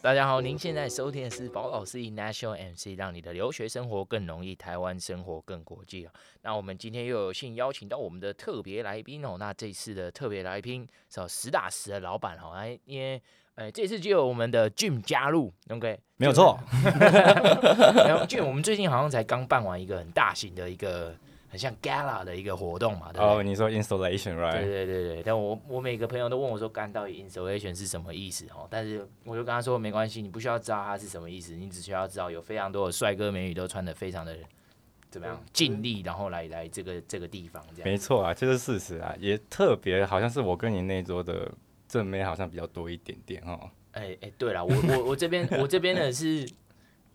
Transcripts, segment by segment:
大家好，您现在收听的是宝老师 National MC，让你的留学生活更容易，台湾生活更国际。那我们今天又有幸邀请到我们的特别来宾哦。那这次的特别来宾是实打实的老板哦，来，因为呃这次就有我们的 Jim 加入，OK，没有错。然后 Jim，我们最近好像才刚办完一个很大型的一个。很像 Gala 的一个活动嘛，对哦，你说 installation，right？对对对对，但我我每个朋友都问我说，干到底 installation 是什么意思？哦，但是我就跟他说，没关系，你不需要知道它是什么意思，你只需要知道有非常多的帅哥美女都穿的非常的怎么样尽力，然后来来这个这个地方这样。没错啊，就是事实啊，也特别好像是我跟你那桌的正妹好像比较多一点点哦。哎哎，对了，我我我这边我这边的是。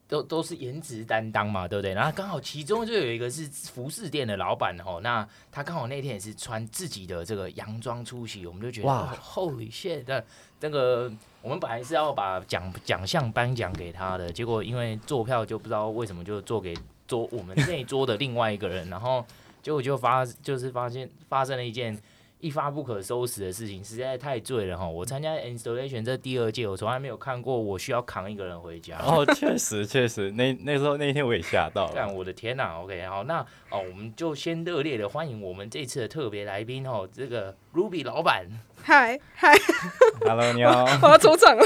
都都是颜值担当嘛，对不对？然后刚好其中就有一个是服饰店的老板哦，那他刚好那天也是穿自己的这个洋装出席，我们就觉得哇，Holy shit！那这个我们本来是要把奖奖项颁奖给他的，结果因为坐票就不知道为什么就坐给桌我们那桌的另外一个人，然后结果就发就是发现发生了一件。一发不可收拾的事情实在太醉了哈！我参加 installation 这第二届，我从来没有看过我需要扛一个人回家。哦，确实确实，那那时候那天我也吓到了。但我的天呐！OK，好，那哦，我们就先热烈的欢迎我们这次的特别来宾哦，这个 Ruby 老板。嗨嗨，Hello，你好，我要出场了。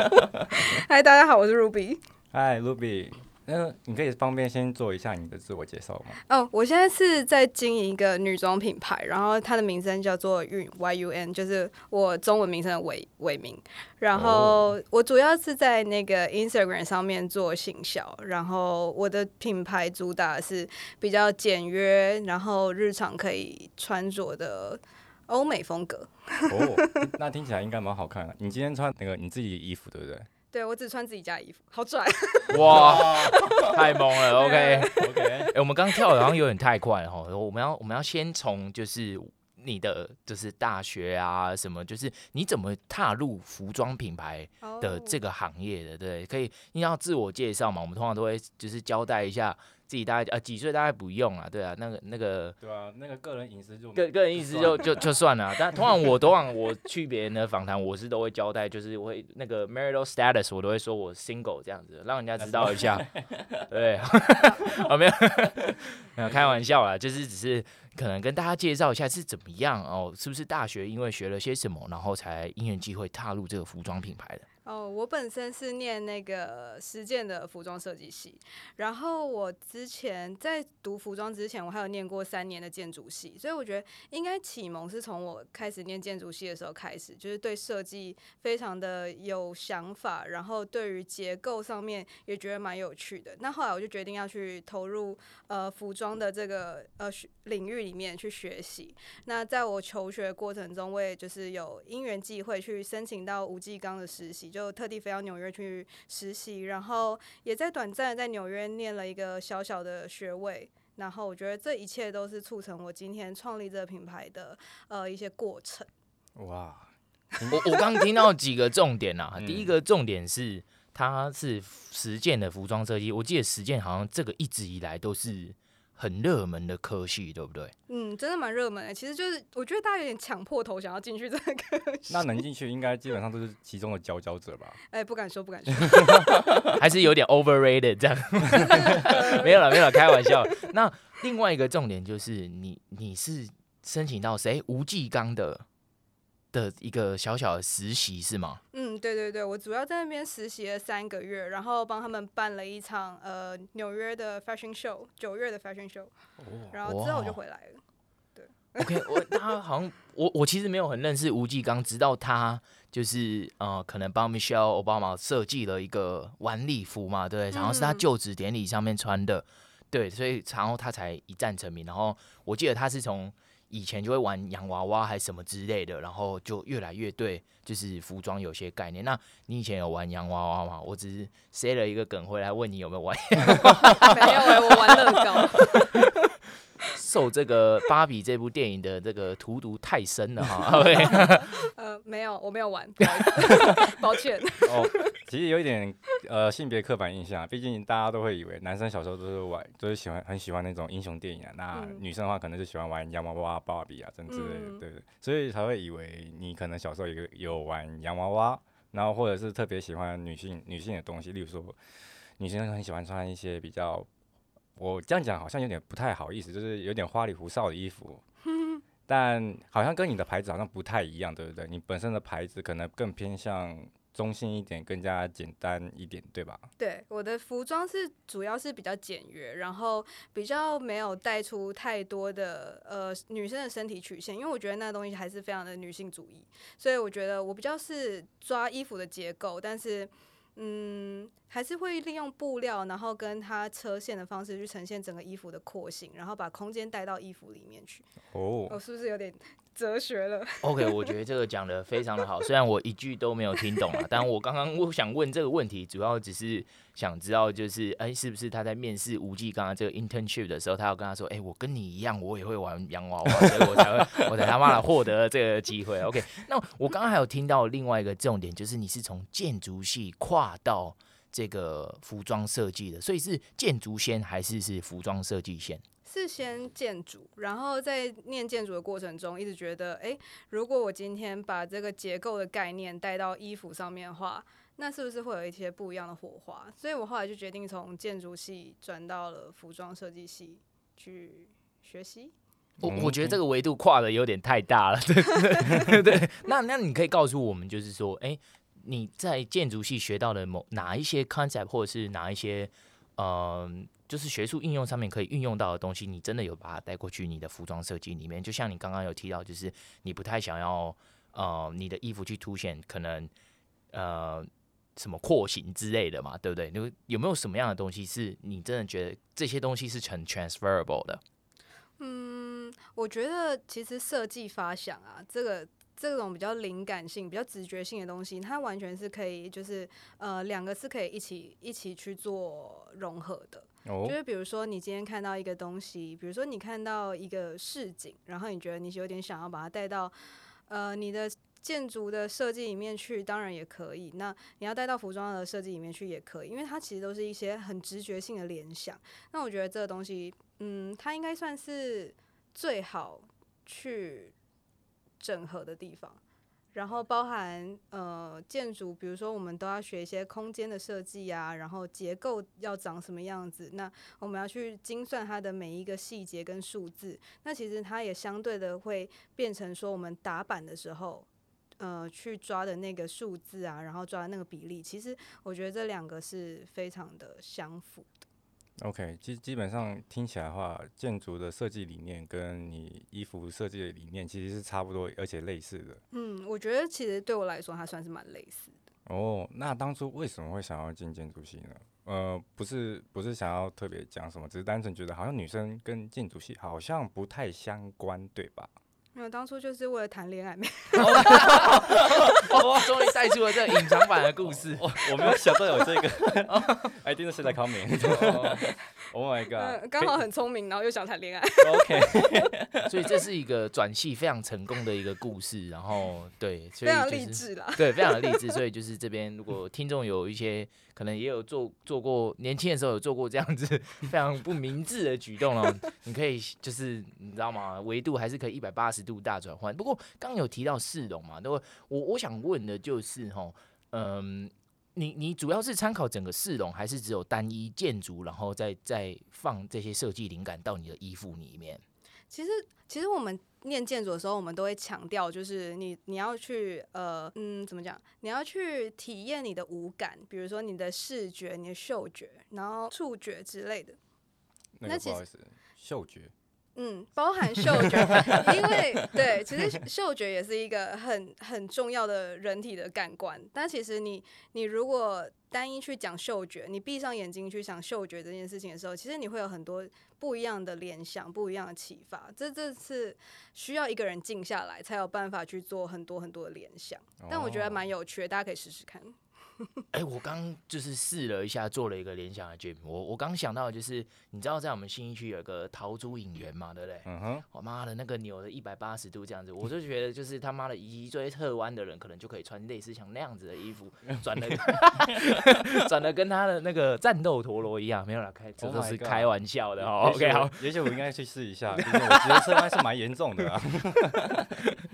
嗨，大家好，我是 Ruby。嗨，Ruby。那你可以方便先做一下你的自我介绍吗？哦，我现在是在经营一个女装品牌，然后它的名称叫做韵 Y U N，就是我中文名称的伪伪名。然后我主要是在那个 Instagram 上面做行销，然后我的品牌主打是比较简约，然后日常可以穿着的欧美风格。哦，那听起来应该蛮好看的。你今天穿那个你自己的衣服，对不对？对，我只穿自己家的衣服，好拽！哇，太猛了！OK OK，哎、欸，我们刚刚跳的好像有点太快了哈，我们要我们要先从就是你的就是大学啊什么，就是你怎么踏入服装品牌的这个行业的？对，可以，你要自我介绍嘛？我们通常都会就是交代一下。自己大概呃几岁大概不用啊，对啊，那个那个对啊，那个个人隐私就个个人隐私就就 就算了。但通常我通常我去别人的访谈，我是都会交代，就是我会那个 marital status，我都会说我 single 这样子，让人家知道一下。对，哦没有没有开玩笑啦，就是只是可能跟大家介绍一下是怎么样哦，是不是大学因为学了些什么，然后才因缘际会踏入这个服装品牌的。哦，我本身是念那个实践的服装设计系，然后我之前在读服装之前，我还有念过三年的建筑系，所以我觉得应该启蒙是从我开始念建筑系的时候开始，就是对设计非常的有想法，然后对于结构上面也觉得蛮有趣的。那后来我就决定要去投入呃服装的这个呃领域里面去学习。那在我求学过程中，我也就是有因缘际会去申请到吴继刚的实习。就特地飞到纽约去实习，然后也在短暂的在纽约念了一个小小的学位，然后我觉得这一切都是促成我今天创立这个品牌的呃一些过程。哇，我我刚听到几个重点啊，第一个重点是它是实践的服装设计，我记得实践好像这个一直以来都是。很热门的科系，对不对？嗯，真的蛮热门的。其实就是我觉得大家有点抢破头想要进去这个科系。那能进去，应该基本上都是其中的佼佼者吧？哎、欸，不敢说，不敢说，还是有点 overrated 这样。没有了，没有了，开玩笑。那另外一个重点就是你，你是申请到谁？吴继刚的。的一个小小的实习是吗？嗯，对对对，我主要在那边实习了三个月，然后帮他们办了一场呃纽约的 fashion show，九月的 fashion show，、哦、然后之后我就回来了。对，OK，我他好像我我其实没有很认识吴继刚，直到他就是呃可能帮 Michelle Obama 设计了一个晚礼服嘛，对，然后是他就职典礼上面穿的，嗯、对，所以然后他才一战成名。然后我记得他是从。以前就会玩洋娃娃还是什么之类的，然后就越来越对，就是服装有些概念。那你以前有玩洋娃娃吗？我只是塞了一个梗回来问你有没有玩。没有、我玩乐高。受这个芭比这部电影的这个荼毒太深了哈。呃，没有，我没有玩，抱歉。哦，其实有一点呃性别刻板印象，毕竟大家都会以为男生小时候都是玩，都、就是喜欢很喜欢那种英雄电影啊，那女生的话可能就喜欢玩洋娃娃、芭比啊，等之类的，嗯、对对，所以才会以为你可能小时候有有玩洋娃娃，然后或者是特别喜欢女性女性的东西，例如说女生很喜欢穿一些比较。我这样讲好像有点不太好意思，就是有点花里胡哨的衣服，但好像跟你的牌子好像不太一样，对不对？你本身的牌子可能更偏向中性一点，更加简单一点，对吧？对，我的服装是主要是比较简约，然后比较没有带出太多的呃女生的身体曲线，因为我觉得那东西还是非常的女性主义，所以我觉得我比较是抓衣服的结构，但是。嗯，还是会利用布料，然后跟它车线的方式去呈现整个衣服的廓形，然后把空间带到衣服里面去。哦，我是不是有点？哲学了。OK，我觉得这个讲得非常的好，虽然我一句都没有听懂啊，但我刚刚我想问这个问题，主要只是想知道，就是哎，是不是他在面试吴记刚刚这个 internship 的时候，他要跟他说，哎，我跟你一样，我也会玩洋娃娃，所以我才会，我才他妈的获得这个机会。OK，那我刚刚还有听到另外一个重点，就是你是从建筑系跨到这个服装设计的，所以是建筑先还是是服装设计先？是先建筑，然后在念建筑的过程中，一直觉得，哎，如果我今天把这个结构的概念带到衣服上面的话，那是不是会有一些不一样的火花？所以我后来就决定从建筑系转到了服装设计系去学习。我我觉得这个维度跨的有点太大了，对对 对。那那你可以告诉我们，就是说，哎，你在建筑系学到的某哪一些 concept，或者是哪一些，嗯、呃。就是学术应用上面可以运用到的东西，你真的有把它带过去你的服装设计里面？就像你刚刚有提到，就是你不太想要呃你的衣服去凸显可能呃什么廓形之类的嘛，对不对？有有没有什么样的东西是你真的觉得这些东西是很 transferable 的？嗯，我觉得其实设计发想啊，这个。这种比较灵感性、比较直觉性的东西，它完全是可以，就是呃，两个是可以一起一起去做融合的。就是比如说，你今天看到一个东西，比如说你看到一个市景，然后你觉得你有点想要把它带到呃你的建筑的设计里面去，当然也可以。那你要带到服装的设计里面去也可以，因为它其实都是一些很直觉性的联想。那我觉得这个东西，嗯，它应该算是最好去。整合的地方，然后包含呃建筑，比如说我们都要学一些空间的设计啊，然后结构要长什么样子，那我们要去精算它的每一个细节跟数字，那其实它也相对的会变成说我们打板的时候，呃去抓的那个数字啊，然后抓的那个比例，其实我觉得这两个是非常的相符。OK，基基本上听起来的话，建筑的设计理念跟你衣服设计的理念其实是差不多，而且类似的。嗯，我觉得其实对我来说，它算是蛮类似的。哦，那当初为什么会想要进建筑系呢？呃，不是，不是想要特别讲什么，只是单纯觉得好像女生跟建筑系好像不太相关，对吧？没有，当初就是为了谈恋爱。没我 终于带出了这隐藏版的故事。我我没有想到有这个。I didn't see that coming. Oh my god！刚好很聪明，然后又想谈恋爱。OK。所以这是一个转系非常成功的一个故事。然后对，所以、就是、非常励志啦。对，非常的励志。所以就是这边，如果听众有一些可能也有做做过，年轻的时候有做过这样子非常不明智的举动哦，你可以就是你知道吗？维度还是可以一百八十度大转换。不过刚刚有提到市容嘛，对不？我我想问的就是哈，嗯，你你主要是参考整个市容，还是只有单一建筑，然后再再放这些设计灵感到你的衣服里面？其实其实我们念建筑的时候，我们都会强调，就是你你要去呃嗯怎么讲？你要去体验你的五感，比如说你的视觉、你的嗅觉，然后触觉之类的。那个不好意思，嗅觉。嗯，包含嗅觉，因为对，其实嗅觉也是一个很很重要的人体的感官。但其实你你如果单一去讲嗅觉，你闭上眼睛去想嗅觉这件事情的时候，其实你会有很多不一样的联想，不一样的启发。这这是需要一个人静下来才有办法去做很多很多的联想。但我觉得蛮有趣的，大家可以试试看。哎、欸，我刚就是试了一下，做了一个联想的 gym。我我刚想到的就是，你知道在我们新一区有个陶朱影园嘛，对不对？嗯哼。我妈的，那个扭了一百八十度这样子，我就觉得就是他妈的脊椎侧弯的人可能就可以穿类似像那样子的衣服，转的转的跟他的那个战斗陀螺一样，没有啦，开这都是开玩笑的哦。OK，好，也许我应该去试一下，毕竟我觉得侧弯是蛮严重的啊。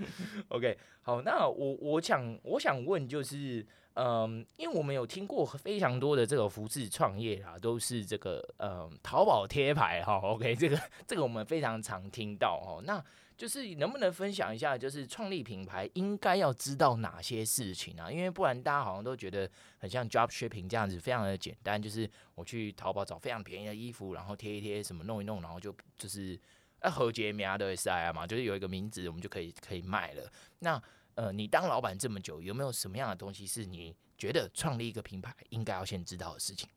OK，好，那我我想我想问就是。嗯，因为我们有听过非常多的这个服饰创业啊，都是这个嗯淘宝贴牌哈。OK，这个这个我们非常常听到哦。那就是能不能分享一下，就是创立品牌应该要知道哪些事情啊？因为不然大家好像都觉得很像 drop shipping 这样子，非常的简单，就是我去淘宝找非常便宜的衣服，然后贴一贴什么弄一弄，然后就就是啊和杰苗的 S I 嘛，就是有一个名字，我们就可以可以卖了。那呃，你当老板这么久，有没有什么样的东西是你觉得创立一个品牌应该要先知道的事情？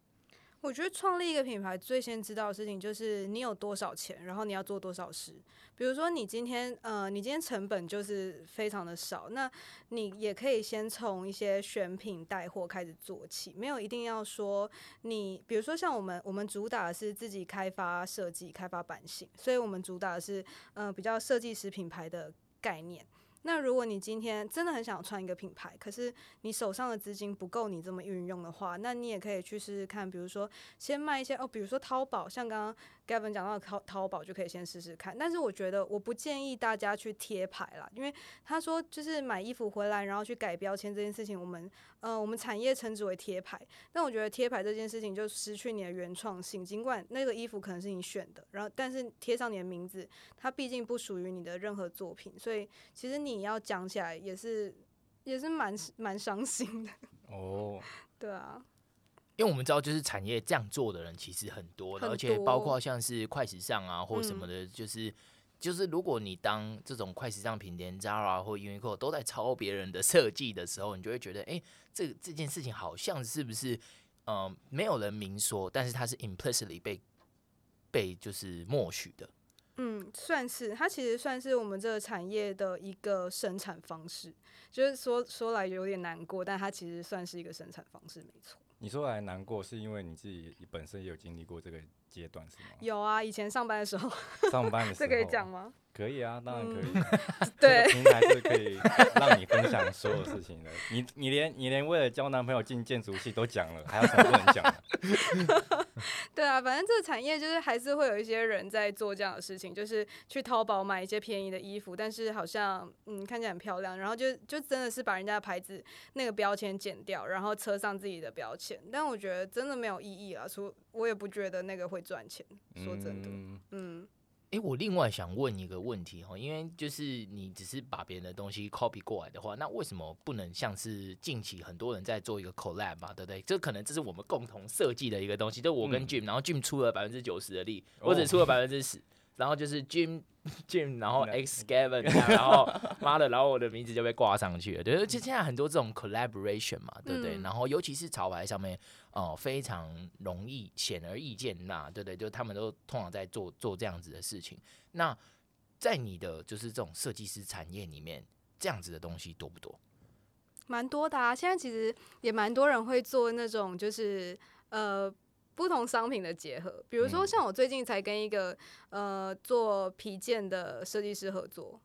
我觉得创立一个品牌最先知道的事情就是你有多少钱，然后你要做多少事。比如说你今天呃，你今天成本就是非常的少，那你也可以先从一些选品带货开始做起，没有一定要说你，比如说像我们，我们主打是自己开发设计、开发版型，所以我们主打的是呃比较设计师品牌的概念。那如果你今天真的很想穿一个品牌，可是你手上的资金不够你这么运用的话，那你也可以去试试看，比如说先卖一些哦，比如说淘宝，像刚刚。Gavin 讲到的淘淘宝就可以先试试看，但是我觉得我不建议大家去贴牌啦，因为他说就是买衣服回来然后去改标签这件事情，我们呃我们产业称之为贴牌，但我觉得贴牌这件事情就失去你的原创性，尽管那个衣服可能是你选的，然后但是贴上你的名字，它毕竟不属于你的任何作品，所以其实你要讲起来也是也是蛮蛮伤心的。哦，对啊。因为我们知道，就是产业这样做的人其实很多的，而且包括像是快时尚啊或什么的，就是就是如果你当这种快时尚品店 Zara 或 Uniqlo 都在抄别人的设计的时候，你就会觉得，哎，这这件事情好像是不是，嗯，没有人明说，但是它是 implicitly 被被就是默许的。嗯，算是，它其实算是我们这个产业的一个生产方式，就是说说来有点难过，但它其实算是一个生产方式，没错。你说来难过，是因为你自己本身也有经历过这个阶段，是吗？有啊，以前上班的时候。上班的时候。这可以讲吗？可以啊，当然可以。嗯、对。平台是可以让你分享所有事情的。你你连你连为了交男朋友进建筑系都讲了，还有什么不能讲？反正这个产业就是还是会有一些人在做这样的事情，就是去淘宝买一些便宜的衣服，但是好像嗯看起来很漂亮，然后就就真的是把人家的牌子那个标签剪掉，然后车上自己的标签。但我觉得真的没有意义啊，说我也不觉得那个会赚钱。说真的，嗯。嗯诶，我另外想问一个问题哈，因为就是你只是把别人的东西 copy 过来的话，那为什么不能像是近期很多人在做一个 collab 嘛，对不对？这可能这是我们共同设计的一个东西，就我跟 Jim，、嗯、然后 Jim 出了百分之九十的力，我只出了百分之十。然后就是 Jim Jim，然后 X Gavin，然后妈的，然后我的名字就被挂上去了。对，而且现在很多这种 collaboration 嘛，对不对？嗯、然后尤其是潮牌上面，哦、呃，非常容易显而易见呐，对不对？就他们都通常在做做这样子的事情。那在你的就是这种设计师产业里面，这样子的东西多不多？蛮多的啊，现在其实也蛮多人会做那种，就是呃。不同商品的结合，比如说像我最近才跟一个、嗯、呃做皮件的设计师合作，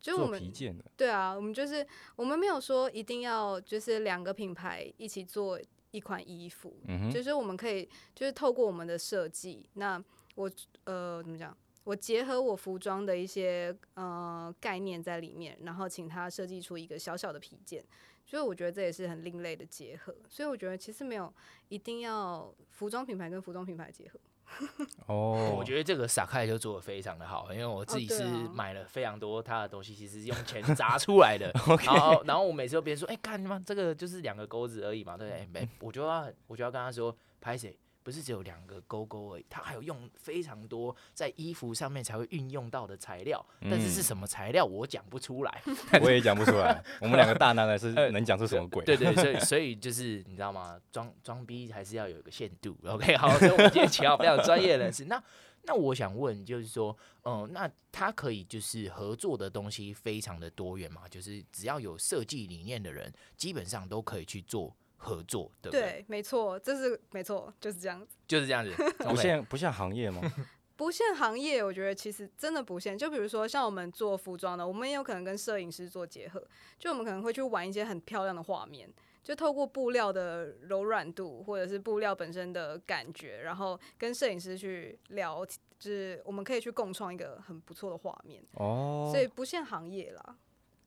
就我们皮件的，对啊，我们就是我们没有说一定要就是两个品牌一起做一款衣服，嗯、就是我们可以就是透过我们的设计，那我呃怎么讲，我结合我服装的一些呃概念在里面，然后请他设计出一个小小的皮件。所以我觉得这也是很另类的结合，所以我觉得其实没有一定要服装品牌跟服装品牌结合。哦，我觉得这个 Sacai 就做的非常的好，因为我自己是买了非常多他的东西，其实是用钱砸出来的。然后，然后我每次都别人说，哎，干嘛这个就是两个钩子而已嘛，对不对？没，我就要我就要跟他说，拍谁？不是只有两个勾勾而已，它还有用非常多在衣服上面才会运用到的材料，嗯、但是是什么材料我讲不出来，我也讲不出来。我们两个大男人是 能讲出什么鬼？对，对对，所以 所以就是你知道吗？装装逼还是要有一个限度。OK，好，所以我们今天请到非常专业人士。那那我想问，就是说，嗯、呃，那他可以就是合作的东西非常的多元嘛？就是只要有设计理念的人，基本上都可以去做。合作，对不对？对，没错，这是没错，就是这样子，就是这样子，不限不限行业吗？不限行业，我觉得其实真的不限。就比如说像我们做服装的，我们也有可能跟摄影师做结合，就我们可能会去玩一些很漂亮的画面，就透过布料的柔软度或者是布料本身的感觉，然后跟摄影师去聊，就是我们可以去共创一个很不错的画面。哦，所以不限行业啦。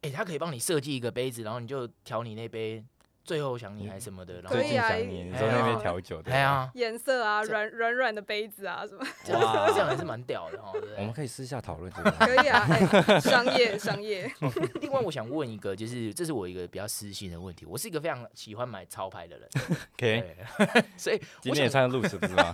哎、欸，他可以帮你设计一个杯子，然后你就调你那杯。最后想你还什么的，然后最近想，你说那边调酒的，对啊，颜色啊，软软软的杯子啊，什么，这样还是蛮屌的哦。我们可以私下讨论这个，可以啊，欸、商业 商业。另外，我想问一个，就是这是我一个比较私心的问题，我是一个非常喜欢买潮牌的人，OK，所以今天也穿露丝不是吗？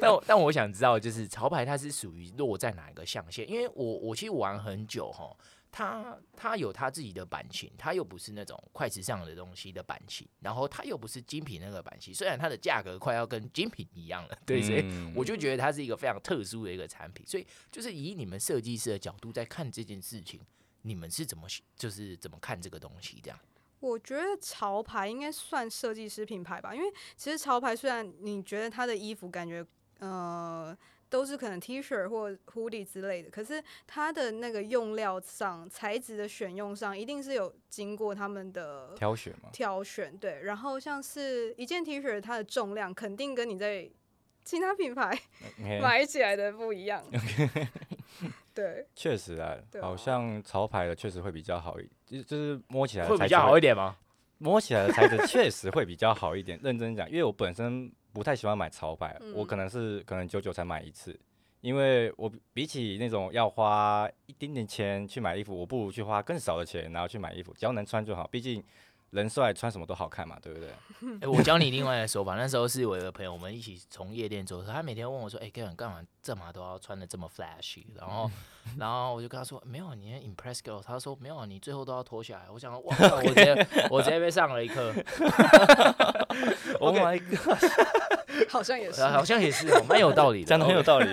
但但我想知道，就是潮牌它是属于落在哪一个象限？因为我我其实玩很久哈。他他有它自己的版型，它又不是那种快时尚的东西的版型，然后它又不是精品那个版型，虽然它的价格快要跟精品一样了，对，所以我就觉得它是一个非常特殊的一个产品。所以就是以你们设计师的角度在看这件事情，你们是怎么就是怎么看这个东西？这样？我觉得潮牌应该算设计师品牌吧，因为其实潮牌虽然你觉得它的衣服感觉呃。都是可能 T 恤或 hoodie 之类的，可是它的那个用料上、材质的选用上，一定是有经过他们的挑选嘛？挑选对，然后像是一件 T 恤，它的重量肯定跟你在其他品牌. 买起来的不一样。对，确实啊，好像潮牌的确实会比较好一，就就是摸起来会比较好一点吗？摸起来的材质确实会比较好一点。认真讲，因为我本身。不太喜欢买潮牌，嗯、我可能是可能久久才买一次，因为我比起那种要花一点点钱去买衣服，我不如去花更少的钱然后去买衣服，只要能穿就好。毕竟人帅，穿什么都好看嘛，对不对？哎、欸，我教你另外的说法。那时候是我一个朋友，我们一起从夜店走，他每天问我说：“哎、欸，干干嘛？干嘛都要穿的这么 flashy？” 然后，然后我就跟他说：“没有，你 impress girl。”他说：“没有，你最后都要脱下来。”我想说，哇，我直接我直接被上了一课。Oh my god！好像也是，好像也是，蛮有道理的，讲的很有道理。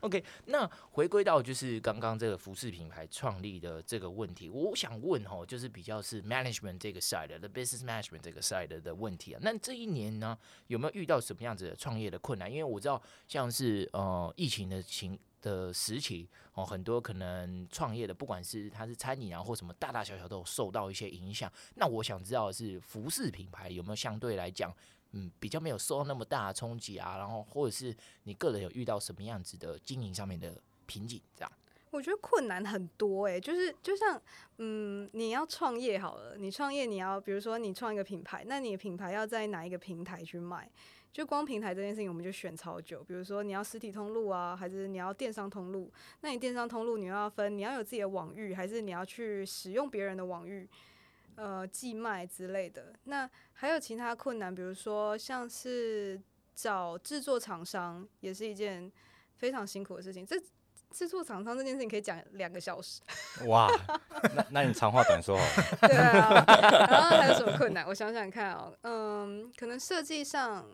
OK，那回归到就是刚刚这个服饰品牌创立的这个问题，我想问哦，就是比较是 management 这个 side，the business management 这个 side 的问题啊。那这一年呢，有没有遇到什么样子的创业的困难？因为我知道像是呃疫情的情的时期哦，很多可能创业的，不管是他是餐饮啊或什么，大大小小都有受到一些影响。那我想知道的是服饰品牌有没有相对来讲？嗯，比较没有受到那么大的冲击啊，然后或者是你个人有遇到什么样子的经营上面的瓶颈，这样？我觉得困难很多诶、就是就像嗯，你要创业好了，你创业你要比如说你创一个品牌，那你的品牌要在哪一个平台去卖？就光平台这件事情，我们就选超久。比如说你要实体通路啊，还是你要电商通路？那你电商通路你要分，你要有自己的网域，还是你要去使用别人的网域？呃，寄卖之类的，那还有其他困难，比如说像是找制作厂商，也是一件非常辛苦的事情。这制作厂商这件事情可以讲两个小时。哇，那那你长话短说。对啊，然后还有什么困难？我想想看哦，嗯，可能设计上。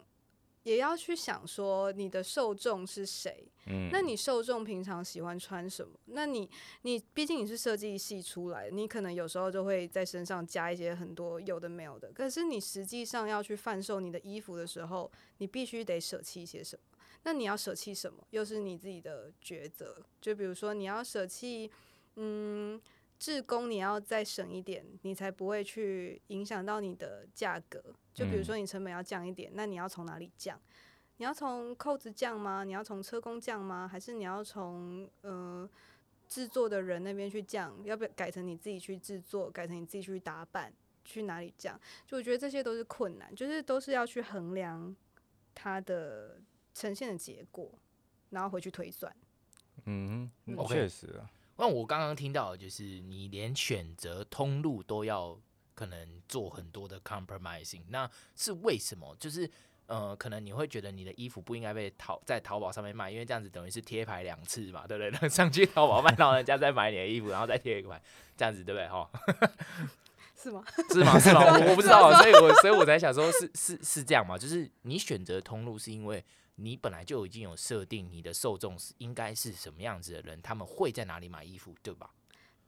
也要去想说你的受众是谁，嗯，那你受众平常喜欢穿什么？那你你毕竟你是设计系出来，你可能有时候就会在身上加一些很多有的没有的。可是你实际上要去贩售你的衣服的时候，你必须得舍弃一些什么？那你要舍弃什么？又是你自己的抉择。就比如说你要舍弃，嗯。制工你要再省一点，你才不会去影响到你的价格。就比如说你成本要降一点，嗯、那你要从哪里降？你要从扣子降吗？你要从车工降吗？还是你要从呃制作的人那边去降？要不要改成你自己去制作？改成你自己去打版？去哪里降？就我觉得这些都是困难，就是都是要去衡量它的呈现的结果，然后回去推算。嗯，确实啊。那我刚刚听到就是，你连选择通路都要可能做很多的 compromising，那是为什么？就是呃，可能你会觉得你的衣服不应该被淘在淘宝上面卖，因为这样子等于是贴牌两次嘛，对不对？上去淘宝卖到人家再买你的衣服，然后再贴一个牌，这样子对不对？哈，是吗？是吗？是吗？我我不知道，所以我所以我才想说是是是这样嘛？就是你选择通路是因为。你本来就已经有设定你的受众是应该是什么样子的人，他们会在哪里买衣服，对吧？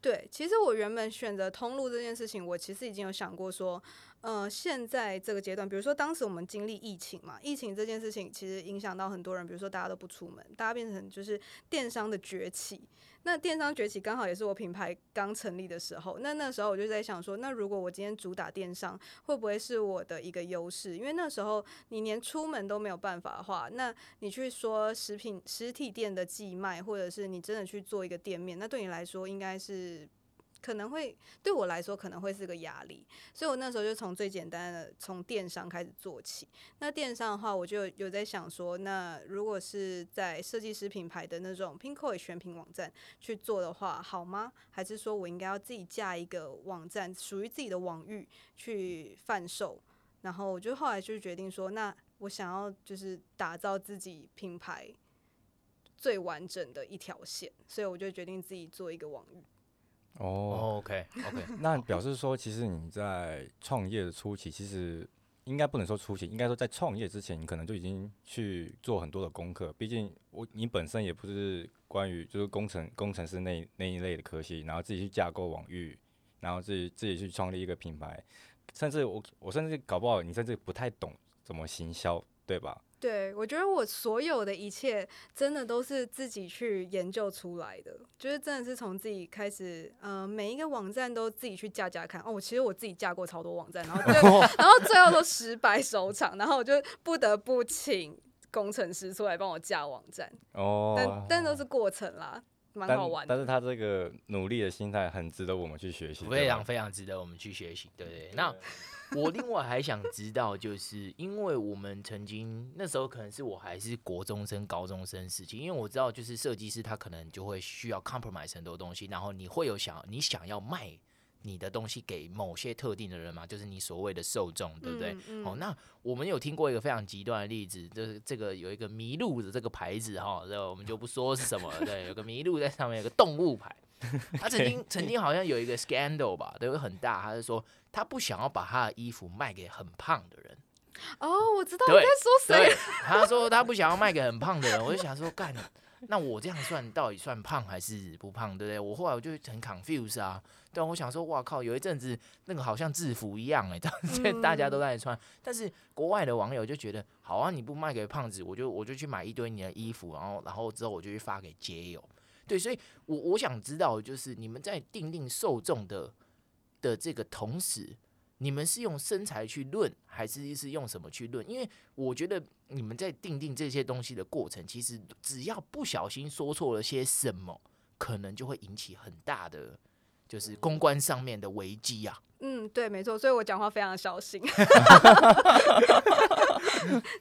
对，其实我原本选择通路这件事情，我其实已经有想过说。呃，现在这个阶段，比如说当时我们经历疫情嘛，疫情这件事情其实影响到很多人，比如说大家都不出门，大家变成就是电商的崛起。那电商崛起刚好也是我品牌刚成立的时候，那那时候我就在想说，那如果我今天主打电商，会不会是我的一个优势？因为那时候你连出门都没有办法的话，那你去说食品实体店的寄卖，或者是你真的去做一个店面，那对你来说应该是。可能会对我来说可能会是个压力，所以我那时候就从最简单的从电商开始做起。那电商的话，我就有在想说，那如果是在设计师品牌的那种 Pinoy 选品网站去做的话，好吗？还是说我应该要自己架一个网站，属于自己的网域去贩售？然后我就后来就决定说，那我想要就是打造自己品牌最完整的一条线，所以我就决定自己做一个网域。哦、oh，OK OK，那表示说，其实你在创业的初期，其实应该不能说初期，应该说在创业之前，你可能就已经去做很多的功课。毕竟我你本身也不是关于就是工程工程师那那一类的科系，然后自己去架构网域，然后自己自己去创立一个品牌，甚至我我甚至搞不好你甚至不太懂怎么行销，对吧？对，我觉得我所有的一切真的都是自己去研究出来的，就是真的是从自己开始，嗯、呃，每一个网站都自己去架架看。哦，其实我自己架过超多网站，然后最后 然后最后都失败收场，然后我就不得不请工程师出来帮我架网站。哦，但但都是过程啦，蛮好玩的。但是他这个努力的心态很值得我们去学习，非常非常值得我们去学习。对对，对，那。我另外还想知道，就是因为我们曾经那时候可能是我还是国中生、高中生时期，因为我知道就是设计师他可能就会需要 compromise 很多东西，然后你会有想你想要卖你的东西给某些特定的人嘛，就是你所谓的受众，对不对？嗯嗯、哦，那我们有听过一个非常极端的例子，就是这个有一个麋鹿的这个牌子哈，这个我们就不说是什么了，对，有个麋鹿在上面，有个动物牌。他曾经 曾经好像有一个 scandal 吧，对，很大。他是说他不想要把他的衣服卖给很胖的人。哦，我知道你在说谁。他说他不想要卖给很胖的人，我就想说，干，那我这样算到底算胖还是不胖，对不对？我后来我就很 confuse 啊。对，我想说，哇靠，有一阵子那个好像制服一样哎，这大家都在穿。但是国外的网友就觉得，好啊，你不卖给胖子，我就我就去买一堆你的衣服，然后然后之后我就去发给街友。对，所以我我想知道，就是你们在定定受众的的这个同时，你们是用身材去论，还是是用什么去论？因为我觉得你们在定定这些东西的过程，其实只要不小心说错了些什么，可能就会引起很大的就是公关上面的危机啊。嗯，对，没错，所以我讲话非常小心。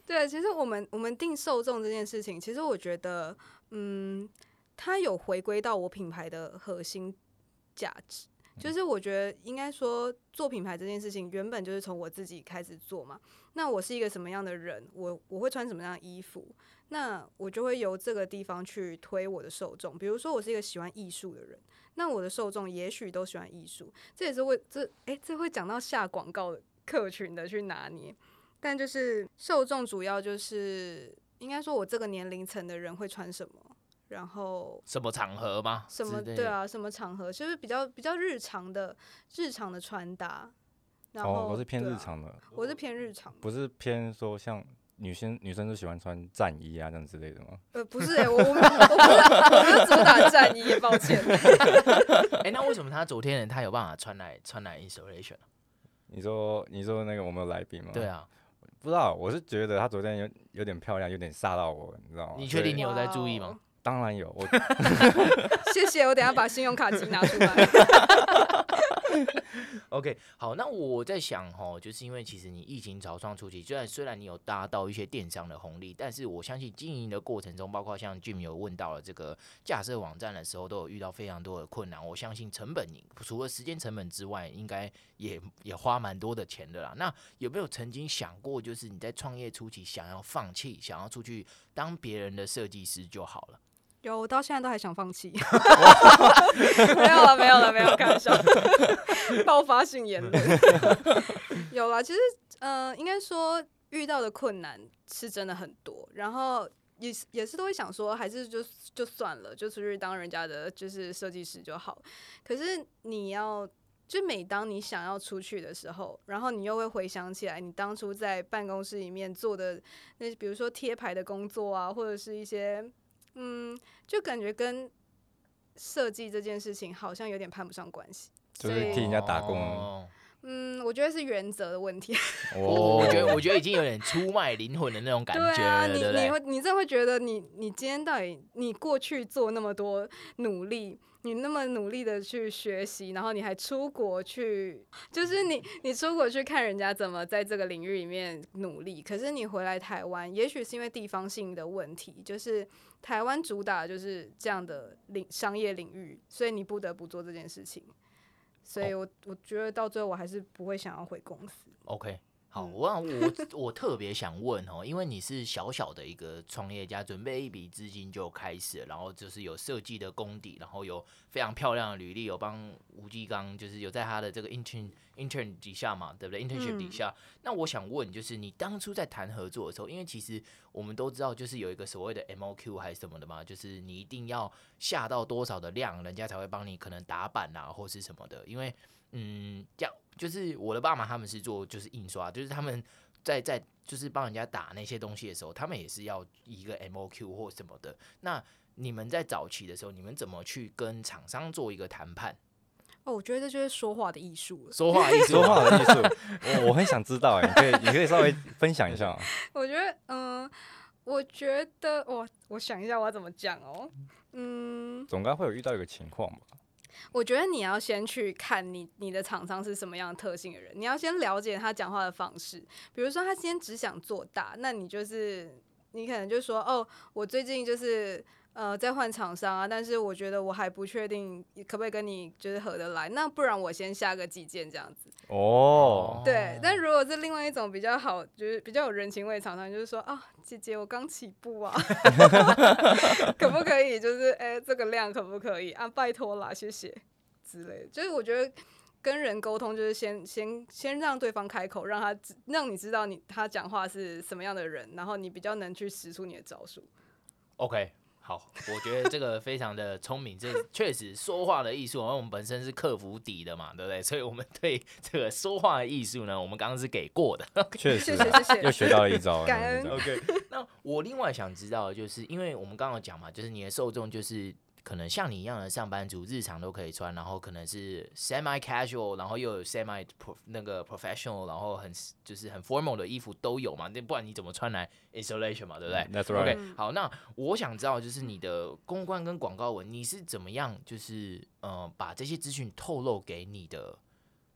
对，其实我们我们定受众这件事情，其实我觉得，嗯。它有回归到我品牌的核心价值，就是我觉得应该说做品牌这件事情原本就是从我自己开始做嘛。那我是一个什么样的人，我我会穿什么样的衣服，那我就会由这个地方去推我的受众。比如说我是一个喜欢艺术的人，那我的受众也许都喜欢艺术，这也是会这诶、这会讲到下广告客群的去拿捏。但就是受众主要就是应该说我这个年龄层的人会穿什么。然后什么场合吗？什么对啊？什么场合？就是比较比较日常的日常的穿搭。然后、哦、我是偏日常的、啊，我是偏日常，不是偏说像女生女生都喜欢穿战衣啊这样之类的吗？呃，不是、欸，我我我不是我不是主打战衣，抱歉。哎、欸，那为什么他昨天他有办法穿来穿来 installation？你说你说那个我们有来宾吗？对啊，不知道，我是觉得他昨天有有点漂亮，有点吓到我，你知道吗？你确定你有在注意吗？当然有，我 谢谢。我等下把信用卡机拿出来。OK，好，那我在想哦，就是因为其实你疫情早创初期，虽然虽然你有搭到一些电商的红利，但是我相信经营的过程中，包括像 Jim 有问到了这个架设网站的时候，都有遇到非常多的困难。我相信成本，你除了时间成本之外，应该也也花蛮多的钱的啦。那有没有曾经想过，就是你在创业初期想要放弃，想要出去当别人的设计师就好了？有，我到现在都还想放弃。没有了，没有了，没有，开玩笑。爆发性言论。有了，其实，呃，应该说遇到的困难是真的很多。然后，也也是都会想说，还是就就算了，就出去当人家的就是设计师就好。可是你要，就每当你想要出去的时候，然后你又会回想起来，你当初在办公室里面做的那，比如说贴牌的工作啊，或者是一些，嗯，就感觉跟设计这件事情好像有点攀不上关系，就是替人家打工。嗯，我觉得是原则的问题。我 我觉得我觉得已经有点出卖灵魂的那种感觉了，对啊，你对不对？你会你真的会觉得你你今天到底你过去做那么多努力，你那么努力的去学习，然后你还出国去，就是你你出国去看人家怎么在这个领域里面努力，可是你回来台湾，也许是因为地方性的问题，就是台湾主打就是这样的领商业领域，所以你不得不做这件事情。所以我，我我觉得到最后我还是不会想要回公司。OK，好，我我我特别想问哦，因为你是小小的一个创业家，准备一笔资金就开始了，然后就是有设计的功底，然后有非常漂亮的履历，有帮吴继刚，就是有在他的这个 intern intern 底下嘛，对不对？internship 底下。嗯、那我想问，就是你当初在谈合作的时候，因为其实我们都知道，就是有一个所谓的 MOQ 还是什么的嘛，就是你一定要下到多少的量，人家才会帮你可能打板啊，或是什么的。因为，嗯，这样就是我的爸妈他们是做就是印刷，就是他们在在就是帮人家打那些东西的时候，他们也是要一个 MOQ 或什么的。那你们在早期的时候，你们怎么去跟厂商做一个谈判？哦，我觉得这就是说话的艺术。说话艺术，说话的艺术，我我很想知道，哎，你可以，你可以稍微分享一下。我觉得，嗯、呃，我觉得，我我想一下，我要怎么讲哦，嗯，总该会有遇到一个情况吧。我觉得你要先去看你你的厂商是什么样的特性的人，你要先了解他讲话的方式。比如说，他今天只想做大，那你就是你可能就说，哦，我最近就是。呃，再换厂商啊，但是我觉得我还不确定可不可以跟你就是合得来，那不然我先下个几件这样子。哦，对，但如果是另外一种比较好，就是比较有人情味的厂商，就是说啊，姐姐我刚起步啊，可不可以？就是哎、欸，这个量可不可以啊？拜托啦，谢谢之类的。就是我觉得跟人沟通，就是先先先让对方开口，让他让你知道你他讲话是什么样的人，然后你比较能去使出你的招数。OK。好，我觉得这个非常的聪明，这 确实说话的艺术。因为我们本身是客服底的嘛，对不对？所以我们对这个说话的艺术呢，我们刚刚是给过的。确实，谢谢谢谢，又学到了一招。感恩。OK，那我另外想知道的就是，因为我们刚刚讲嘛，就是你的受众就是。可能像你一样的上班族，日常都可以穿，然后可能是 semi casual，然后又有 semi pro 那个 professional，然后很就是很 formal 的衣服都有嘛。那不然你怎么穿来 installation 嘛，对不对 right. OK，好，那我想知道就是你的公关跟广告文，你是怎么样就是呃把这些资讯透露给你的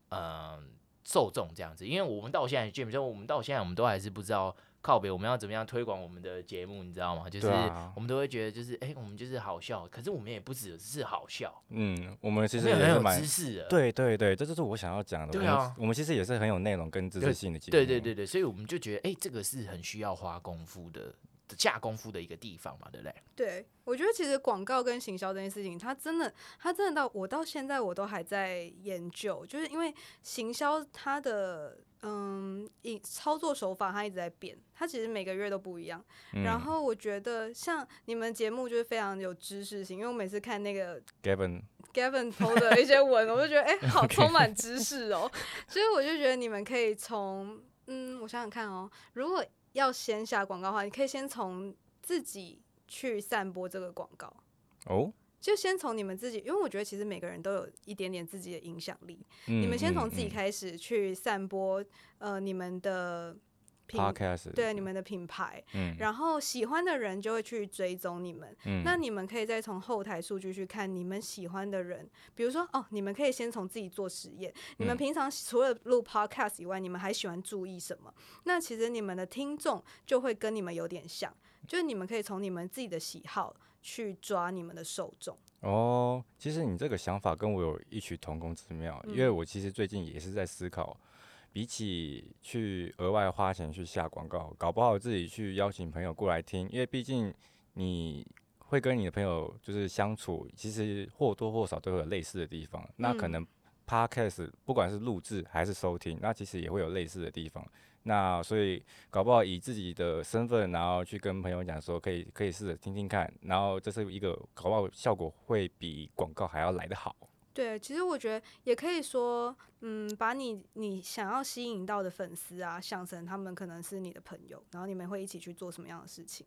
呃受众这样子？因为我们到现在 Jim 说我们到现在我们都还是不知道。靠北，我们要怎么样推广我们的节目？你知道吗？就是我们都会觉得，就是哎、欸，我们就是好笑，可是我们也不只是好笑。嗯，我们其实也很有知识的。对对对，这就是我想要讲的。对啊，我们其实也是很有内容跟知识性的节目。对对对对，所以我们就觉得，哎、欸，这个是很需要花功夫的。下功夫的一个地方嘛，对不对？对，我觉得其实广告跟行销这件事情，它真的，它真的到我到现在我都还在研究，就是因为行销它的嗯，操作手法它一直在变，它其实每个月都不一样。嗯、然后我觉得像你们节目就是非常有知识性，因为我每次看那个 Gavin Gavin 投的一些文，我就觉得哎、欸，好 充满知识哦。所以我就觉得你们可以从嗯，我想想看哦，如果要先下广告的话，你可以先从自己去散播这个广告哦，oh? 就先从你们自己，因为我觉得其实每个人都有一点点自己的影响力，嗯、你们先从自己开始去散播，呃，你们的。Podcast 对你们的品牌，嗯，然后喜欢的人就会去追踪你们，嗯，那你们可以再从后台数据去看你们喜欢的人，比如说哦，你们可以先从自己做实验，嗯，你们平常除了录 Podcast 以外，你们还喜欢注意什么？那其实你们的听众就会跟你们有点像，就是你们可以从你们自己的喜好去抓你们的受众。哦，其实你这个想法跟我有异曲同工之妙，嗯，因为我其实最近也是在思考。比起去额外花钱去下广告，搞不好自己去邀请朋友过来听，因为毕竟你会跟你的朋友就是相处，其实或多或少都会有类似的地方。嗯、那可能 Podcast 不管是录制还是收听，那其实也会有类似的地方。那所以搞不好以自己的身份，然后去跟朋友讲说，可以可以试着听听看，然后这是一个搞不好效果会比广告还要来得好。对，其实我觉得也可以说，嗯，把你你想要吸引到的粉丝啊，想成他们可能是你的朋友，然后你们会一起去做什么样的事情，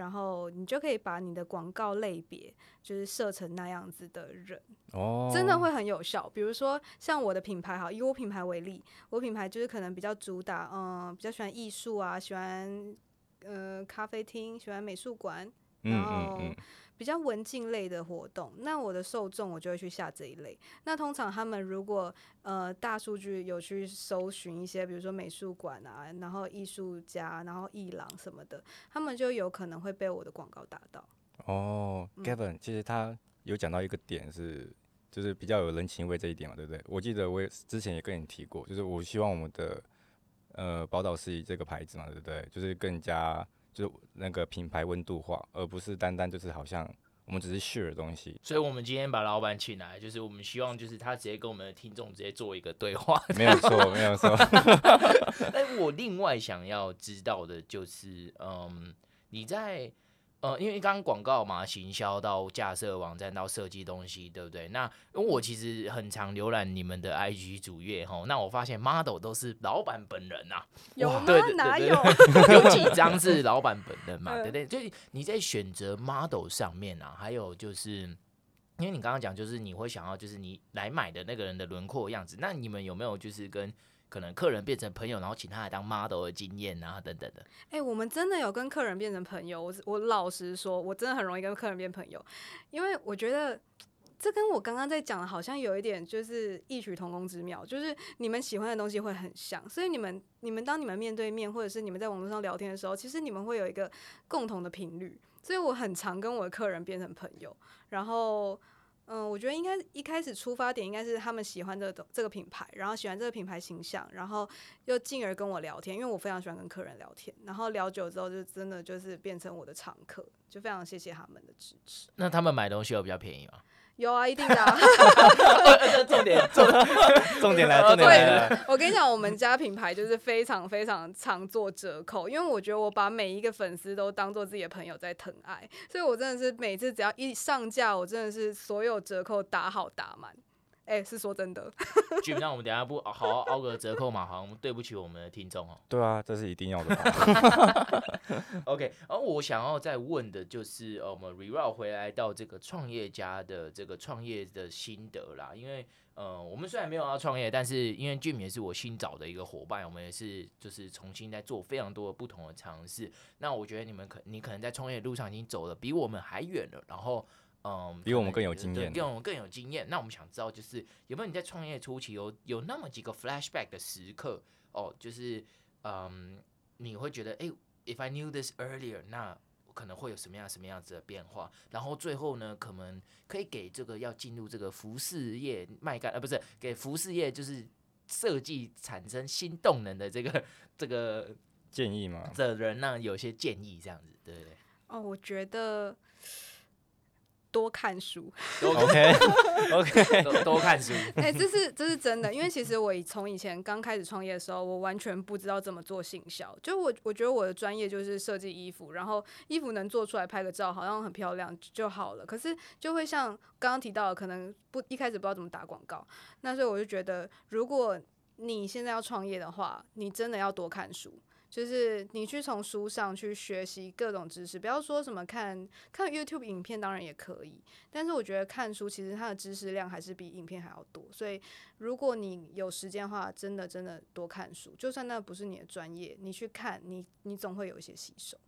然后你就可以把你的广告类别就是设成那样子的人，哦，真的会很有效。比如说像我的品牌，哈，以我品牌为例，我品牌就是可能比较主打，嗯，比较喜欢艺术啊，喜欢呃咖啡厅，喜欢美术馆，然后。嗯嗯嗯比较文静类的活动，那我的受众我就会去下这一类。那通常他们如果呃大数据有去搜寻一些，比如说美术馆啊，然后艺术家，然后艺廊什么的，他们就有可能会被我的广告打到。哦，Gavin，其实他有讲到一个点是，就是比较有人情味这一点嘛，对不对？我记得我也之前也跟你提过，就是我希望我们的呃宝岛是以这个牌子嘛，对不对？就是更加。就那个品牌温度化，而不是单单就是好像我们只是 share 的东西。所以，我们今天把老板请来，就是我们希望就是他直接跟我们的听众直接做一个对话。没有错，没有错。那，我另外想要知道的就是，嗯，你在。呃，因为刚刚广告嘛，行销到架设网站到设计东西，对不对？那因为我其实很常浏览你们的 IG 主页哈，那我发现 model 都是老板本人 呐、啊，有吗？对对对对哪有？有几张是老板本人嘛？对 不对？就是你在选择 model 上面啊，还有就是，因为你刚刚讲就是你会想要就是你来买的那个人的轮廓样子，那你们有没有就是跟？可能客人变成朋友，然后请他来当 model 的经验啊，等等的。哎、我们真的有跟客人变成朋友。我我老实说，我真的很容易跟客人变朋友，因为我觉得这跟我刚刚在讲的，好像有一点就是异曲同工之妙，就是你们喜欢的东西会很像，所以你们你们当你们面对面，或者是你们在网络上聊天的时候，其实你们会有一个共同的频率，所以我很常跟我的客人变成朋友，然后。嗯，我觉得应该一开始出发点应该是他们喜欢这个这个品牌，然后喜欢这个品牌形象，然后又进而跟我聊天，因为我非常喜欢跟客人聊天，然后聊久之后就真的就是变成我的常客，就非常谢谢他们的支持。那他们买东西有比较便宜吗？有啊，一定的、啊。重点，重重点来，重点来了。我跟你讲，我们家品牌就是非常非常常做折扣，因为我觉得我把每一个粉丝都当做自己的朋友在疼爱，所以我真的是每次只要一上架，我真的是所有折扣打好打满。哎、欸，是说真的。Jim，那我们等下不好好凹个折扣嘛，好像对不起我们的听众哦。对啊，这是一定要的。OK，而我想要再问的就是，呃，我们 reroute 回来到这个创业家的这个创业的心得啦。因为，呃，我们虽然没有要创业，但是因为 Jim 也是我新找的一个伙伴，我们也是就是重新在做非常多的不同的尝试。那我觉得你们可你可能在创业路上已经走的比我们还远了，然后。嗯，比我们更有经验，比我们更有经验。那我们想知道，就是有没有你在创业初期有有那么几个 flashback 的时刻哦，就是嗯，你会觉得哎、欸，if I knew this earlier，那可能会有什么样什么样子的变化？然后最后呢，可能可以给这个要进入这个服饰业卖干，呃，不是给服饰业就是设计产生新动能的这个这个建议吗？的人呢，有些建议这样子，对不对？哦，我觉得。多看书，OK OK，多，多看书。哎、欸，这是这是真的，因为其实我从以前刚开始创业的时候，我完全不知道怎么做行销。就我我觉得我的专业就是设计衣服，然后衣服能做出来拍个照，好像很漂亮就好了。可是就会像刚刚提到的，可能不一开始不知道怎么打广告。那所以我就觉得，如果你现在要创业的话，你真的要多看书。就是你去从书上去学习各种知识，不要说什么看看 YouTube 影片，当然也可以。但是我觉得看书其实它的知识量还是比影片还要多。所以如果你有时间的话，真的真的多看书，就算那不是你的专业，你去看，你你总会有一些吸收。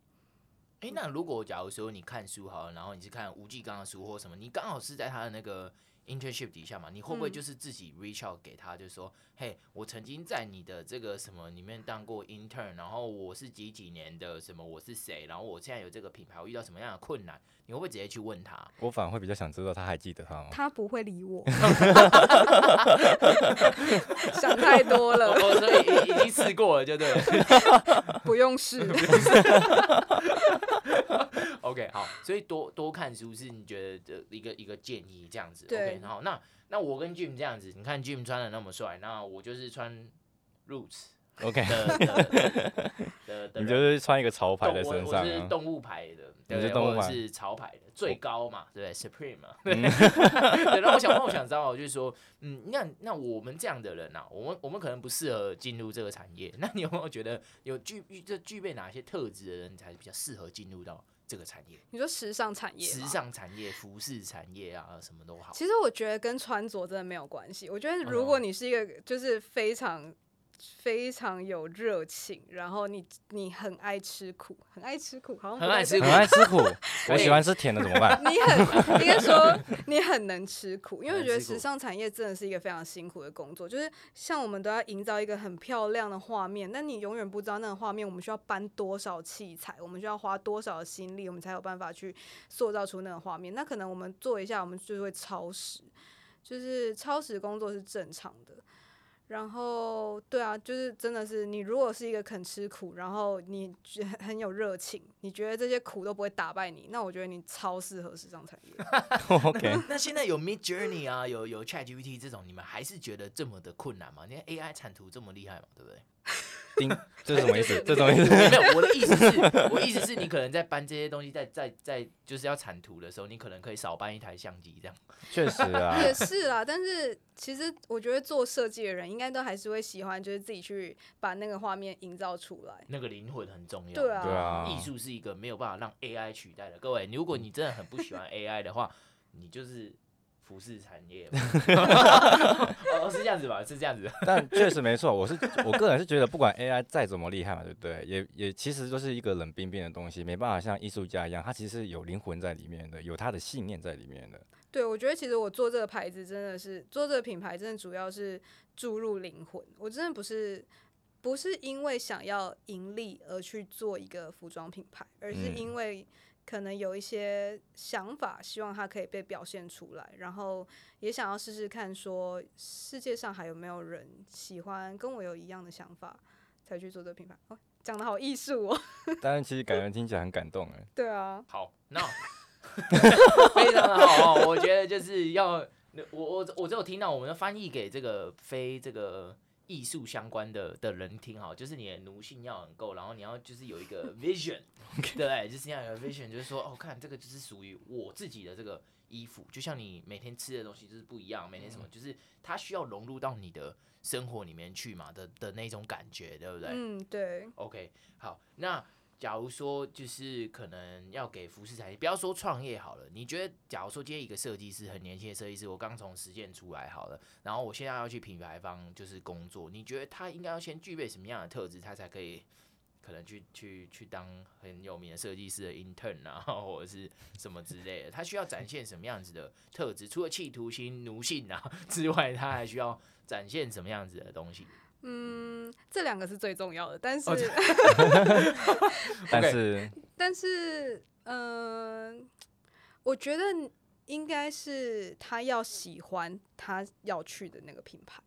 诶、那如果假如说你看书好了，然后你是看吴继刚的书或什么，你刚好是在他的那个。Internship 底下嘛，你会不会就是自己 reach out 给他，就是说，嘿、嗯，我曾经在你的这个什么里面当过 intern，然后我是几几年的什么，我是谁，然后我现在有这个品牌，我遇到什么样的困难，你会不会直接去问他？我反而会比较想知道他还记得他吗？他不会理我，想太多了，我所以已经试过了，就对了，不用试。OK，好，所以多多看书是你觉得的一个一个建议，这样子。对 OK，好，那那我跟 Jim 这样子，你看 Jim 穿的那么帅，那我就是穿 Roots OK，的的的的 你就是穿一个潮牌的身上、啊，我我是动物牌的，对你是动物牌是潮牌的，最高嘛，对不对？Supreme 嘛，嗯 对。然后我想，我想知道，就是说，嗯，那那我们这样的人啊，我们我们可能不适合进入这个产业。那你有没有觉得有具这具备哪些特质的人才比较适合进入到这个产业？你说时尚产业，时尚产业、服饰产业啊，什么都好。其实我觉得跟穿着真的没有关系。我觉得如果你是一个就是非常。非常有热情，然后你你很爱吃苦，很爱吃苦，好像很爱吃苦，很爱吃苦。我喜欢吃甜的，怎么办？你很应该说你很能吃苦，因为我觉得时尚产业真的是一个非常辛苦的工作，就是像我们都要营造一个很漂亮的画面，但你永远不知道那个画面我们需要搬多少器材，我们需要花多少心力，我们才有办法去塑造出那个画面。那可能我们做一下，我们就会超时，就是超时工作是正常的。然后，对啊，就是真的是你，如果是一个肯吃苦，然后你觉很有热情，你觉得这些苦都不会打败你，那我觉得你超适合时尚产业。OK，那现在有 Midjourney 啊，有有 ChatGPT 这种，你们还是觉得这么的困难吗？因为 AI 产图这么厉害嘛，对不对？丁，这是什么意思？这什么意思？没有，我的意思是，我意思是你可能在搬这些东西在，在在在就是要铲土的时候，你可能可以少搬一台相机这样。确实啊，也是啦。但是其实我觉得做设计的人应该都还是会喜欢，就是自己去把那个画面营造出来。那个灵魂很重要。对啊，对啊。艺术是一个没有办法让 AI 取代的。各位，如果你真的很不喜欢 AI 的话，你就是。服饰产业，样子吧？是这样子。但确实没错，我是我个人是觉得，不管 AI 再怎么厉害嘛，对不对？也也其实都是一个冷冰冰的东西，没办法像艺术家一样，他其实是有灵魂在里面的，有他的信念在里面的。对，我觉得其实我做这个牌子真的是做这个品牌，真的主要是注入灵魂。我真的不是不是因为想要盈利而去做一个服装品牌，而是因为、嗯。可能有一些想法，希望它可以被表现出来，然后也想要试试看，说世界上还有没有人喜欢跟我有一样的想法，才去做这个品牌。哦，讲得好艺术哦。当然其实感觉听起来很感动哎。对啊。好，那 非常的好哦。我觉得就是要我我我只有听到我们的翻译给这个非这个。艺术相关的的人听好，就是你的奴性要很够，然后你要就是有一个 vision，对，就是要有 vision，就是说，哦，看这个就是属于我自己的这个衣服，就像你每天吃的东西就是不一样，每天什么，就是它需要融入到你的生活里面去嘛的的那种感觉，对不对？嗯，对。OK，好，那。假如说就是可能要给服饰产业，不要说创业好了，你觉得假如说今天一个设计师很年轻的设计师，我刚从实践出来好了，然后我现在要去品牌方就是工作，你觉得他应该要先具备什么样的特质，他才可以可能去去去当很有名的设计师的 intern 啊，或者是什么之类的？他需要展现什么样子的特质？除了企图心、奴性啊之外，他还需要展现什么样子的东西？嗯，这两个是最重要的，但是，但是，但是，嗯、呃，我觉得应该是他要喜欢他要去的那个品牌，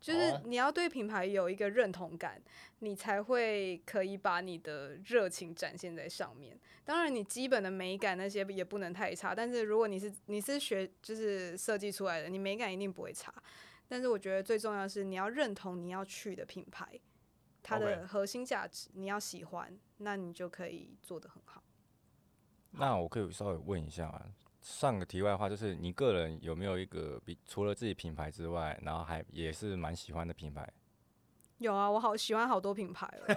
就是你要对品牌有一个认同感，你才会可以把你的热情展现在上面。当然，你基本的美感那些也不能太差，但是如果你是你是学就是设计出来的，你美感一定不会差。但是我觉得最重要的是你要认同你要去的品牌，它的核心价值.你要喜欢，那你就可以做得很好。那我可以稍微问一下啊，上个题外话，就是你个人有没有一个比除了自己品牌之外，然后还也是蛮喜欢的品牌？有啊，我好喜欢好多品牌了，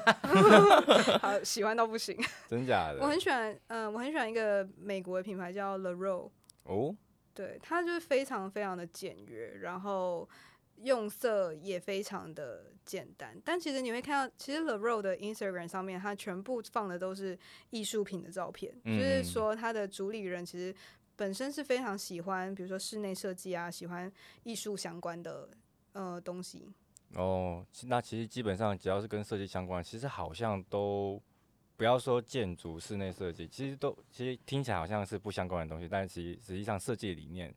好喜欢到不行。真假的？我很喜欢，嗯、呃，我很喜欢一个美国的品牌叫 Le Row。哦。对，它就是非常非常的简约，然后用色也非常的简单。但其实你会看到，其实 The Row 的 Instagram 上面，它全部放的都是艺术品的照片，嗯、就是说它的主理人其实本身是非常喜欢，比如说室内设计啊，喜欢艺术相关的呃东西。哦，那其实基本上只要是跟设计相关，其实好像都。不要说建筑、室内设计，其实都其实听起来好像是不相关的东西，但是其实实际上设计理念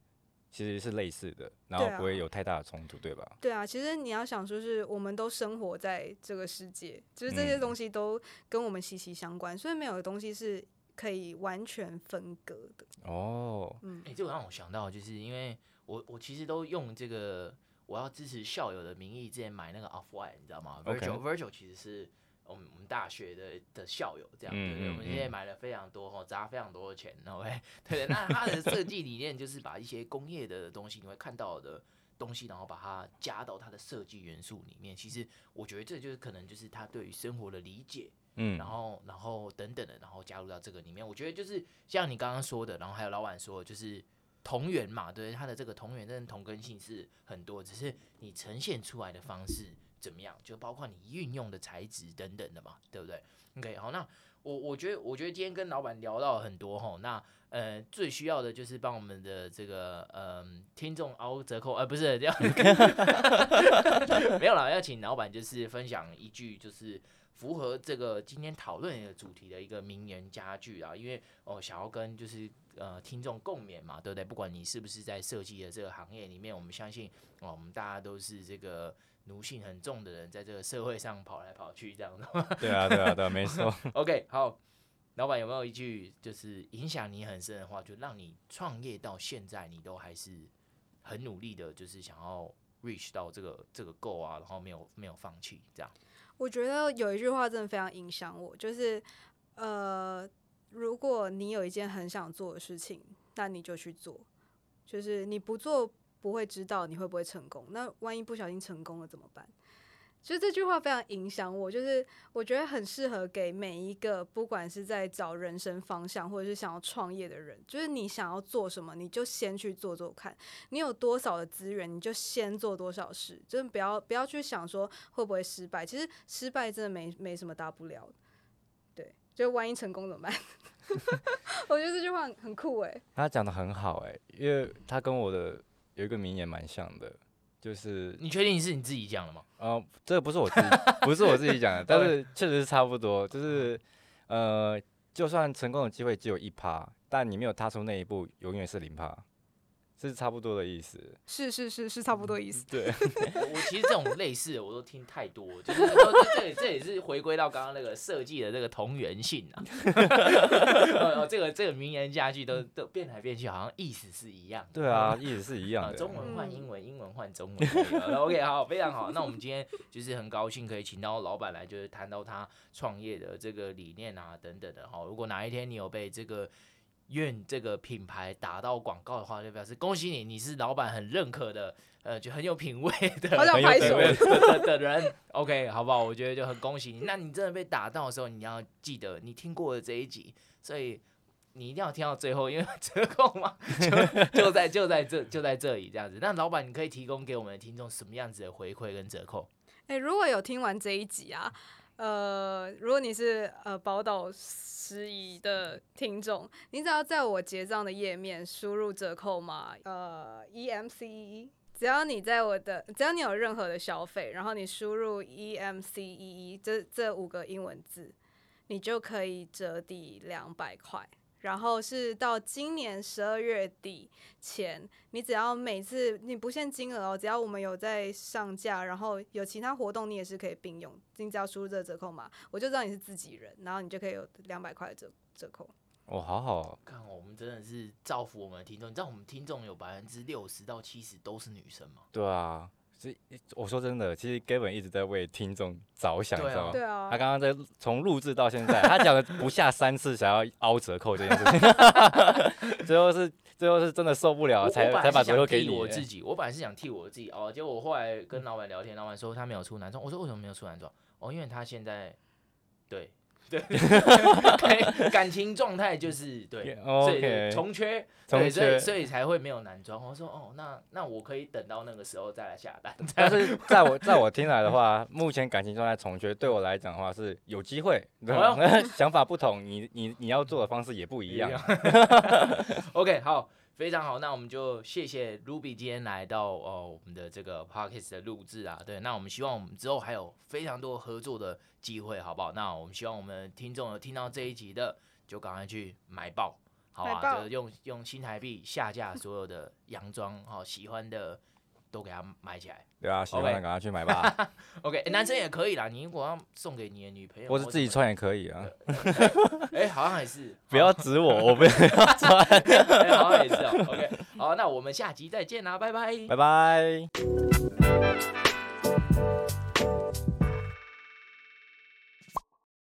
其实是类似的，然后不会有太大的冲突，对吧？对啊，其实你要想说是我们都生活在这个世界，就是这些东西都跟我们息息相关，嗯、所以没有东西是可以完全分割的。哦，嗯，哎、欸，这个让我想到，就是因为我我其实都用这个。我要支持校友的名义，之前买那个 Off White，你知道吗. Virgil Virgil 其实是我们我们大学的的校友，这样，对对，我们现在买了非常多，哈，砸非常多的钱，OK，对，那它的设计理念就是把一些工业的东西，你会看到的东西，然后把它加到它的设计元素里面。其实我觉得这就是可能就是他对于生活的理解。嗯，然后，然后等等的，然后加入到这个里面，我觉得就是像你刚刚说的，然后还有老板说，就是同源嘛，对，它的这个同源，真的同根性是很多，只是你呈现出来的方式怎么样，就包括你运用的材质等等的嘛，对不对？OK，好，那我我觉得，我觉得今天跟老板聊到很多哈，那呃最需要的就是帮我们的这个呃听众凹折扣，呃不是这样，没有啦，要请老板就是分享一句就是。符合这个今天讨论的主题的一个名言佳句啊，因为哦想要跟就是呃听众共勉嘛，对不对？不管你是不是在设计的这个行业里面，我们相信哦，我们大家都是这个奴性很重的人，在这个社会上跑来跑去这样的。对啊，对啊，对啊，没错。OK，好，老板有没有一句就是影响你很深的话，就让你创业到现在，你都还是很努力的，就是想要 reach 到这个这个 goal 啊，然后没有没有放弃这样。我觉得有一句话真的非常影响我，就是，呃，如果你有一件很想做的事情，那你就去做，就是你不做不会知道你会不会成功，那万一不小心成功了怎么办？其实这句话非常影响我，就是我觉得很适合给每一个不管是在找人生方向或者是想要创业的人，就是你想要做什么，你就先去做做看。你有多少的资源，你就先做多少事，真的不要不要去想说会不会失败。其实失败真的没没什么大不了。就万一成功怎么办？我觉得这句话很，很酷诶。他讲的很好诶，因为他跟我的有一个名言蛮像的。就是你确定是你自己讲的吗？呃，这个不是我自己，不是我自己讲的，但是确实是差不多。就是呃，就算成功的机会只有一趴，但你没有踏出那一步，永远是零趴。是差不多的意思，是是是是差不多意思。对，我其实这种类似的我都听太多，就是说这这这也是回归到刚刚那个设计的这个同源性啊。哦，这个这个名言佳句都都变来变去，好像意思是一样。对啊，意思是一样的。中文换英文，英文换中文。OK，好，非常好。那我们今天就是很高兴可以请到老板来，就是谈到他创业的这个理念啊等等的哈。如果哪一天你有被这个。愿这个品牌打到广告的话，就表示恭喜你，你是老板很认可的，呃，就很有品味的，很有品味的的 人。OK，好不好？我觉得就很恭喜你。那你真的被打到的时候，你要记得你听过了这一集，所以你一定要听到最后，因为折扣嘛，就就在就在这就在这里这样子。那老板，你可以提供给我们的听众什么样子的回馈跟折扣？哎、欸，如果有听完这一集啊。呃，如果你是呃宝岛十一的听众，你只要在我结账的页面输入折扣码呃 EMCEE，只要你在我的，只要你有任何的消费，然后你输入 EMCEE 这这五个英文字，你就可以折抵两百块。然后是到今年十二月底前，你只要每次你不限金额哦，只要我们有在上架，然后有其他活动，你也是可以并用。你只要输入这个折扣码，我就知道你是自己人，然后你就可以有两百块的折折扣。哦，好好哦，看我们真的是造福我们的听众。你知道我们听众有百分之六十到七十都是女生吗？对啊。所以我说真的，其实 Gavin 一直在为听众着想，你知道吗？对啊。他刚刚在从录制到现在，他讲了不下三次想要凹折扣这件事情，最后是最后是真的受不了，才才把折扣给你。我自己，我本来是想替我自己凹，结果我后来跟老板聊天，老板说他没有出男装，我说为什么没有出男装？哦，因为他现在对。对，感情状态就是对所以重缺，对，所以所以才会没有男装。我说哦，那那我可以等到那个时候再来下单。但是在我在我听来的话，目前感情状态重缺，对我来讲的话是有机会？想法不同，你你你要做的方式也不一样。OK，好。非常好，那我们就谢谢 Ruby 今天来到哦我们的这个 Podcast 的录制啊，对，那我们希望我们之后还有非常多合作的机会，好不好？那我们希望我们听众有听到这一集的，就赶快去买爆，好吧？就用用新台币下架所有的洋装，好喜欢的都给他买起来。对啊，喜欢的赶快去买吧。OK，、欸、男生也可以啦，你如果要送给你的女朋友，或是自己穿也可以啊。哎、欸，好像也是。不要指我，我不要穿。好像也是哦、喔。OK，好，那我们下集再见啦，拜拜。拜拜。